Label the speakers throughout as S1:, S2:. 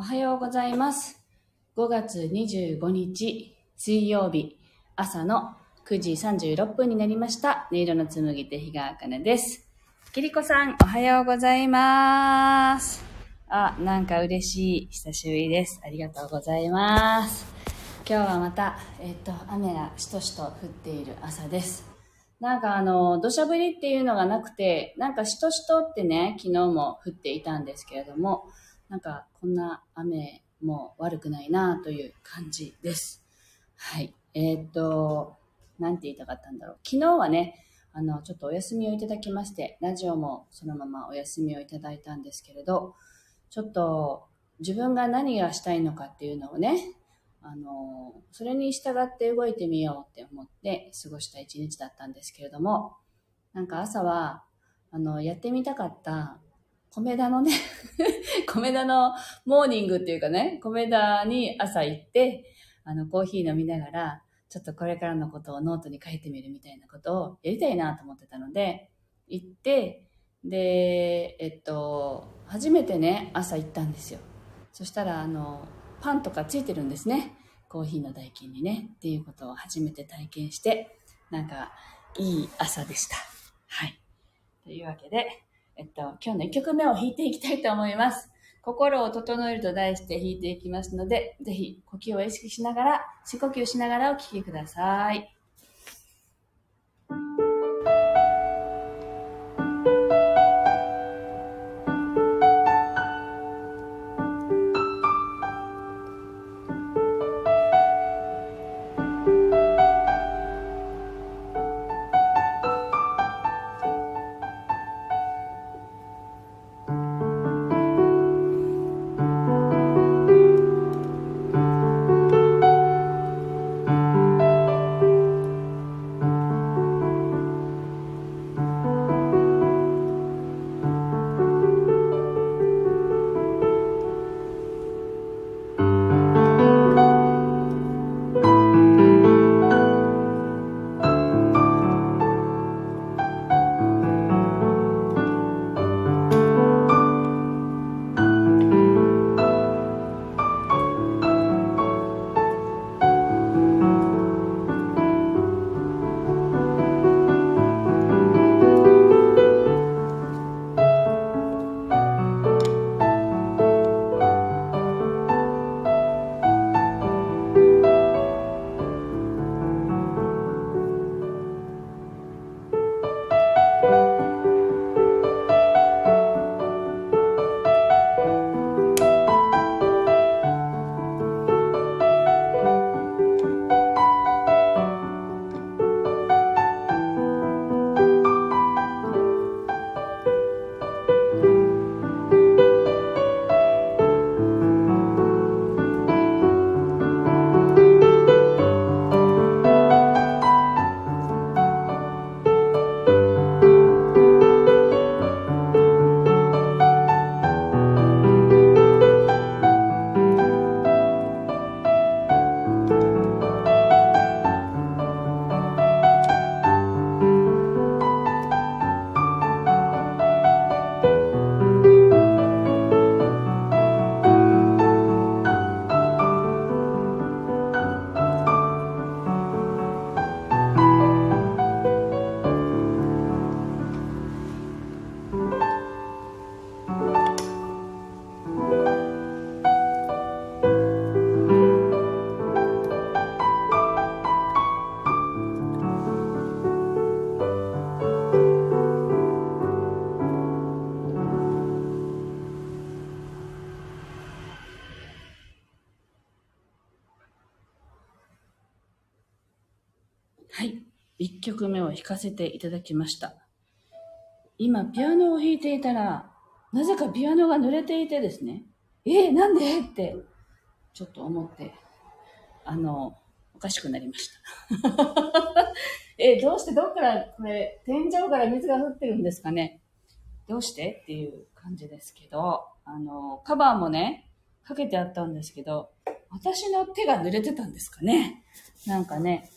S1: おはようございます。5月25日水曜日朝の9時36分になりました。音色の紡ぎ手日川茜です。きりこさん、おはようございます。あ、なんか嬉しい。久しぶりです。ありがとうございます。今日はまた、えっ、と、雨がしとしと降っている朝です。なんかあの、土砂降りっていうのがなくて、なんかしとしとってね、昨日も降っていたんですけれども、なんかこんな雨も悪くないなという感じです。はい。えーっと、なんて言いたかったんだろう。昨日はね、あの、ちょっとお休みをいただきまして、ラジオもそのままお休みをいただいたんですけれど、ちょっと自分が何がしたいのかっていうのをね、あの、それに従って動いてみようって思って過ごした一日だったんですけれども、なんか朝は、あの、やってみたかった、コメダのね、コメダのモーニングっていうかね、コメダに朝行って、あの、コーヒー飲みながら、ちょっとこれからのことをノートに書いてみるみたいなことをやりたいなと思ってたので、行って、で、えっと、初めてね、朝行ったんですよ。そしたら、あの、パンとかついてるんですね。コーヒーの代金にね。っていうことを初めて体験して、なんか、いい朝でした。はい。というわけで、えっと、今日の1曲目を弾いていきたいと思います。心を整えると題して弾いていきますので、ぜひ呼吸を意識しながら、深呼吸しながらお聴きください。はい。1曲目を弾かせていただきました。今、ピアノを弾いていたら、なぜかピアノが濡れていてですね、えー、なんで？って、ちょっと思って、あの、おかしくなりました。え、どうして？どっから、これ、天井から水が降ってるんですかね？どうして？っていう感じですけど、あの、カバーもね、かけてあったんですけど、私の手が濡れてたんですかね？なんかね、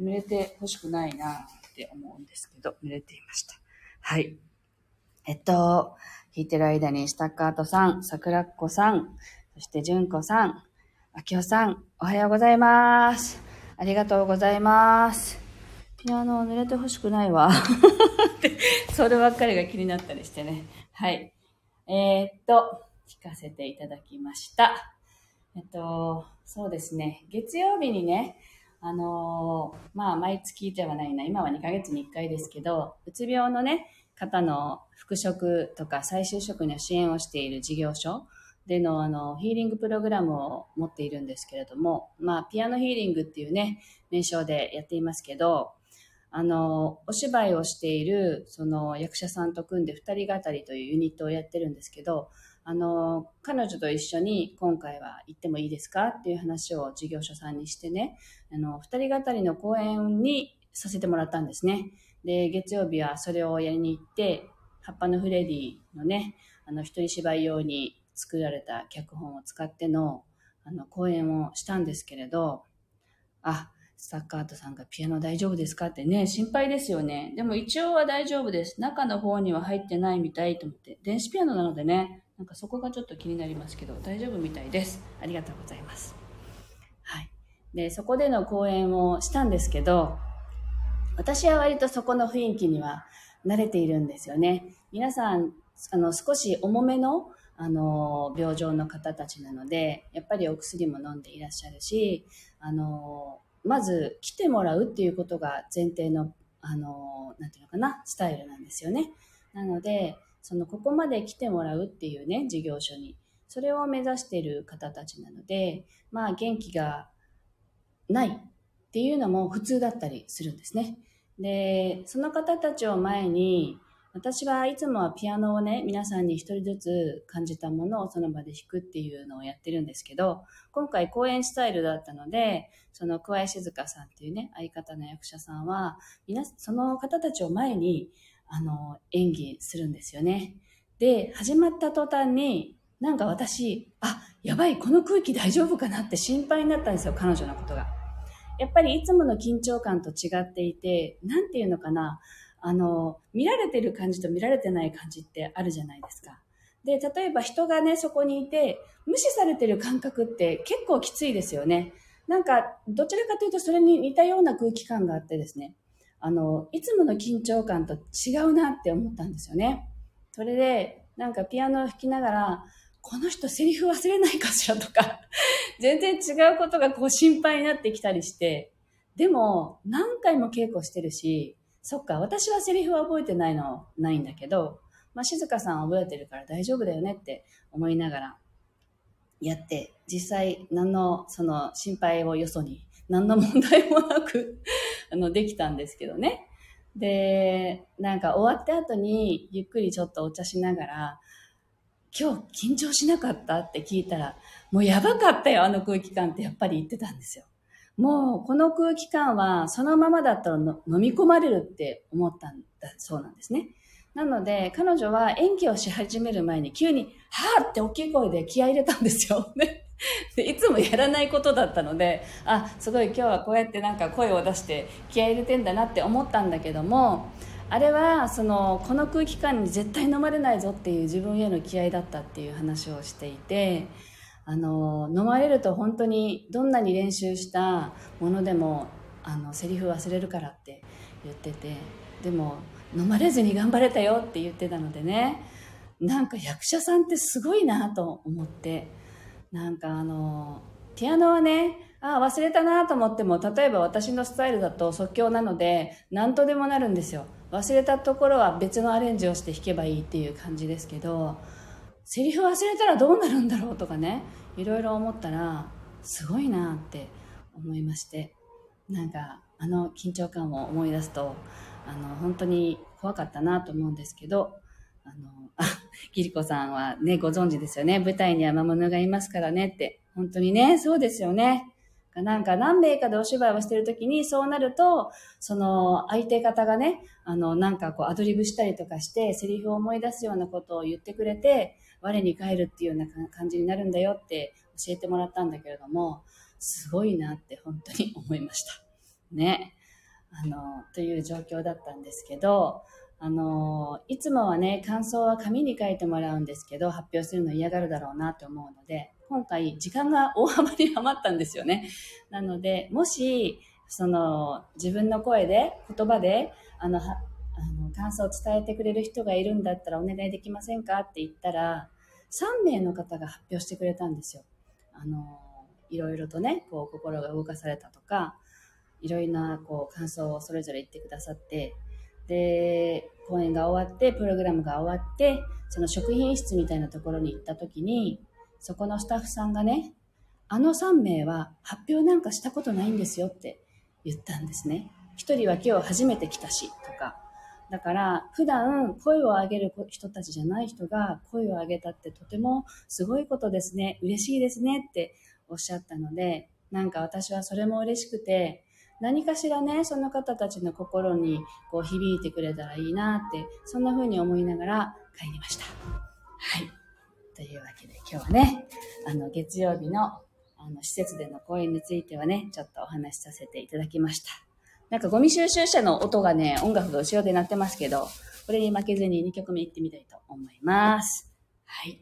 S1: 濡れてほしくないなって思うんですけど、濡れていました。はい。えっと、弾いてる間にスタッカートさん、桜っ子さん、そして純子さん、秋代さん、おはようございます。ありがとうございます。ピアノ濡れてほしくないわ。そればっかりが気になったりしてね。はい。えー、っと、聞かせていただきました。えっと、そうですね。月曜日にね、あのーまあ、毎月ではないな、今は2ヶ月に1回ですけど、うつ病のね、方の復職とか再就職の支援をしている事業所でのあのヒーリングプログラムを持っているんですけれども、まあ、ピアノヒーリングっていうね、名称でやっていますけど、あの、お芝居をしている、その役者さんと組んで二人語りというユニットをやってるんですけど、あの、彼女と一緒に今回は行ってもいいですかっていう話を事業所さんにしてね、あの、二人語りの公演にさせてもらったんですね。で、月曜日はそれをやりに行って、葉っぱのフレディのね、あの、一人芝居用に作られた脚本を使っての、あの、公演をしたんですけれど、あ、スタッカートさんがピアノ大丈夫ですかってね、心配ですよね。でも一応は大丈夫です。中の方には入ってないみたいと思って。電子ピアノなのでね、なんかそこがちょっと気になりますけど、大丈夫みたいです。ありがとうございます。はい。で、そこでの講演をしたんですけど、私は割とそこの雰囲気には慣れているんですよね。皆さん、あの、少し重めの、あの、病状の方たちなので、やっぱりお薬も飲んでいらっしゃるし、あの、まず来てもらうっていうことが前提の、あの、なんていうのかな、スタイルなんですよね。なので、その、ここまで来てもらうっていうね、事業所に、それを目指している方たちなので、まあ、元気がないっていうのも普通だったりするんですね。で、その方たちを前に、私はいつもはピアノをね、皆さんに一人ずつ感じたものをその場で弾くっていうのをやってるんですけど、今回公演スタイルだったので、その桑井静香さんっていうね、相方の役者さんは、皆、その方たちを前に、あの、演技するんですよね。で、始まった途端に、なんか私、あ、やばい、この空気大丈夫かなって心配になったんですよ、彼女のことが。やっぱりいつもの緊張感と違っていて、なんていうのかな、あの、見られてる感じと見られてない感じってあるじゃないですか。で、例えば人がね、そこにいて、無視されてる感覚って結構きついですよね。なんか、どちらかというとそれに似たような空気感があってですね、あの、いつもの緊張感と違うなって思ったんですよね。それで、なんかピアノを弾きながら、この人セリフ忘れないかしらとか、全然違うことがこう心配になってきたりして、でも何回も稽古してるし、そっか、私はセリフは覚えてないの、ないんだけど、まあ、静香さん覚えてるから大丈夫だよねって思いながらやって、実際何のその心配をよそに、何の問題もなくあの、できたんですけどね。で、なんか終わった後にゆっくりちょっとお茶しながら、今日緊張しなかったって聞いたら、もうやばかったよ、あの空気感ってやっぱり言ってたんですよ。もうこの空気感はそのままだったらの飲み込まれるって思ったんだそうなんですね。なので彼女は演技をし始める前に急に、はぁって大きい声で気合入れたんですよ。でいつもやらないことだったので、あ、すごい今日はこうやってなんか声を出して気合入れてんだなって思ったんだけども、あれはそのこの空気感に絶対飲まれないぞっていう自分への気合だったっていう話をしていてあの飲まれると本当にどんなに練習したものでもあのセリフ忘れるからって言っててでも飲まれずに頑張れたよって言ってたのでねなんか役者さんってすごいなと思ってなんかあのピアノはねああ忘れたなと思っても例えば私のスタイルだと即興なので何とでもなるんですよ。忘れたところは別のアレンジをして弾けばいいっていう感じですけどセリフ忘れたらどうなるんだろうとかねいろいろ思ったらすごいなって思いまして。なんかあの緊張感を思い出すとあの本当に怖かったなと思うんですけどあのあ ギリコさんはねご存知ですよね舞台には魔物がいますからねって本当にねそうですよねなんか何名かでお芝居をしてるときにそうなると、その相手方がね、あのなんかこうアドリブしたりとかして、セリフを思い出すようなことを言ってくれて、我に返るっていうような感じになるんだよって教えてもらったんだけれども、すごいなって本当に思いました。ね。あの、という状況だったんですけど、あの、いつもはね、感想は紙に書いてもらうんですけど、発表するの嫌がるだろうなと思うので、今回時間が大幅に余ったんですよね。なので、もし、その、自分の声で、言葉で、あの、あの感想を伝えてくれる人がいるんだったらお願いできませんか？って言ったら、3名の方が発表してくれたんですよ。あの、いろいろとね、こう、心が動かされたとか、いろいろな、こう、感想をそれぞれ言ってくださって、で、公演が終わって、プログラムが終わって、その食品室みたいなところに行った時に、そこのスタッフさんがね、あの3名は発表なんかしたことないんですよって言ったんですね。一人は今日初めて来たし、とか。だから、普段声を上げる人たちじゃない人が声を上げたってとてもすごいことですね。嬉しいですねっておっしゃったので、なんか私はそれも嬉しくて、何かしらね、その方たちの心にこう響いてくれたらいいなって、そんな風に思いながら帰りました。はい。というわけで今日はね、あの、月曜日のあの、施設での講演についてはね、ちょっとお話しさせていただきました。なんかゴミ収集車の音がね、音楽が後ろで鳴ってますけど、これに負けずに2曲目行ってみたいと思います。はい。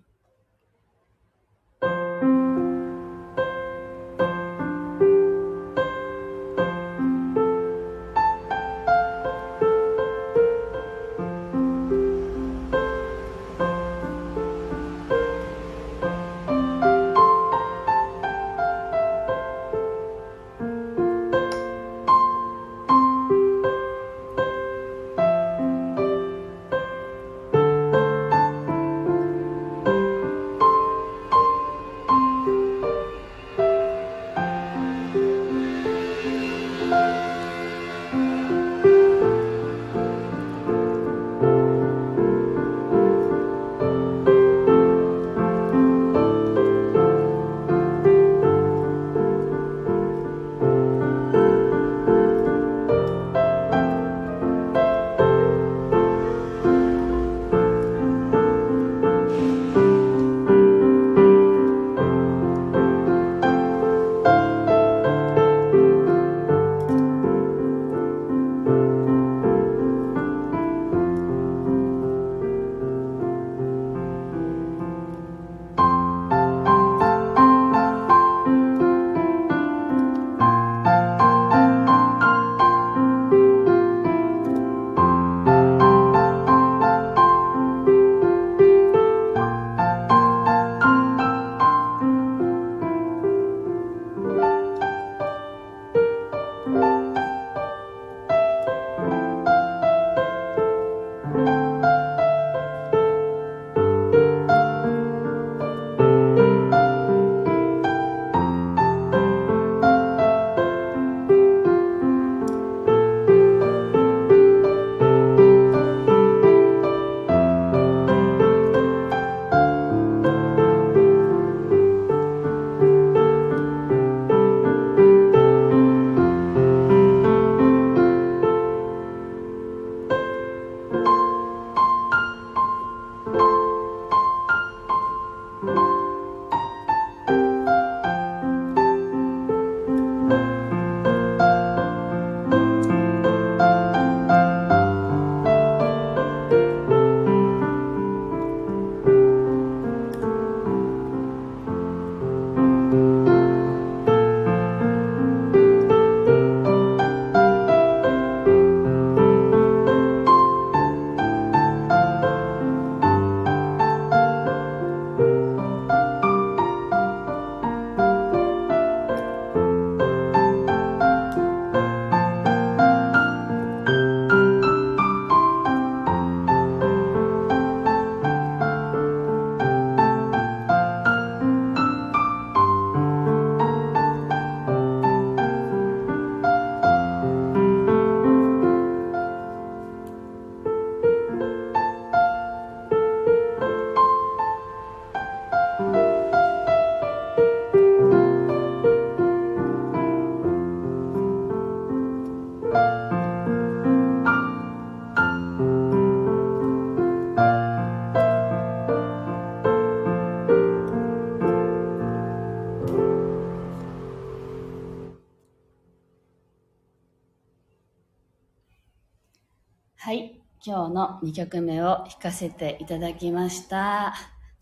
S1: 今日の2曲目を弾かせていただきました。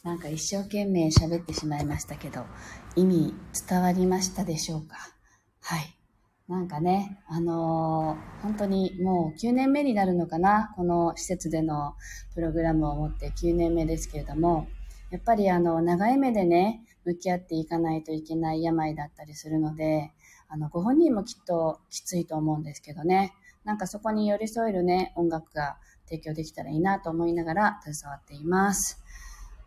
S1: なんか一生懸命喋ってしまいましたけど、意味伝わりましたでしょうか？はい。なんかね、あのー、本当にもう9年目になるのかな、この施設でのプログラムを持って9年目ですけれども、やっぱりあの、長い目でね、向き合っていかないといけない病だったりするので、あの、ご本人もきっときついと思うんですけどね、なんかそこに寄り添えるね、音楽が提供できたらいいなと思いながら携わっています。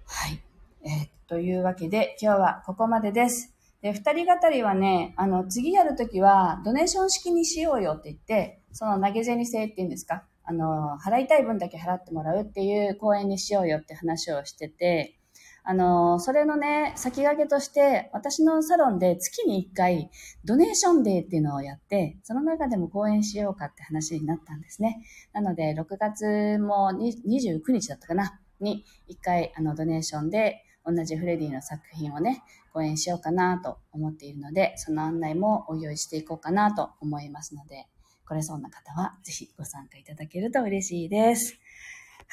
S1: はい。えー、というわけで、今日はここまでです。で、二人語りはね、あの、次やるときは、ドネーション式にしようよって言って、その投げ銭制っていうんですか、あの、払いたい分だけ払ってもらうっていう講演にしようよって話をしてて、あの、それのね、先駆けとして、私のサロンで月に1回、ドネーションデーっていうのをやって、その中でも講演しようかって話になったんですね。なので、6月も29日だったかな、に1回、あの、ドネーションで、同じフレディの作品をね、講演しようかなと思っているので、その案内もお用意していこうかなと思いますので、来れそうな方はぜひご参加いただけると嬉しいです。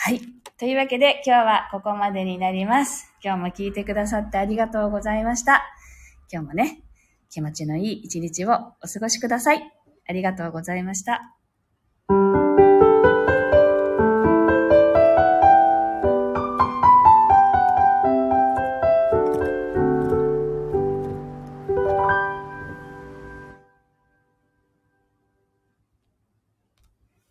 S1: はい。というわけで今日はここまでになります。今日も聞いてくださってありがとうございました。今日もね、気持ちのいい一日をお過ごしください。ありがとうございました。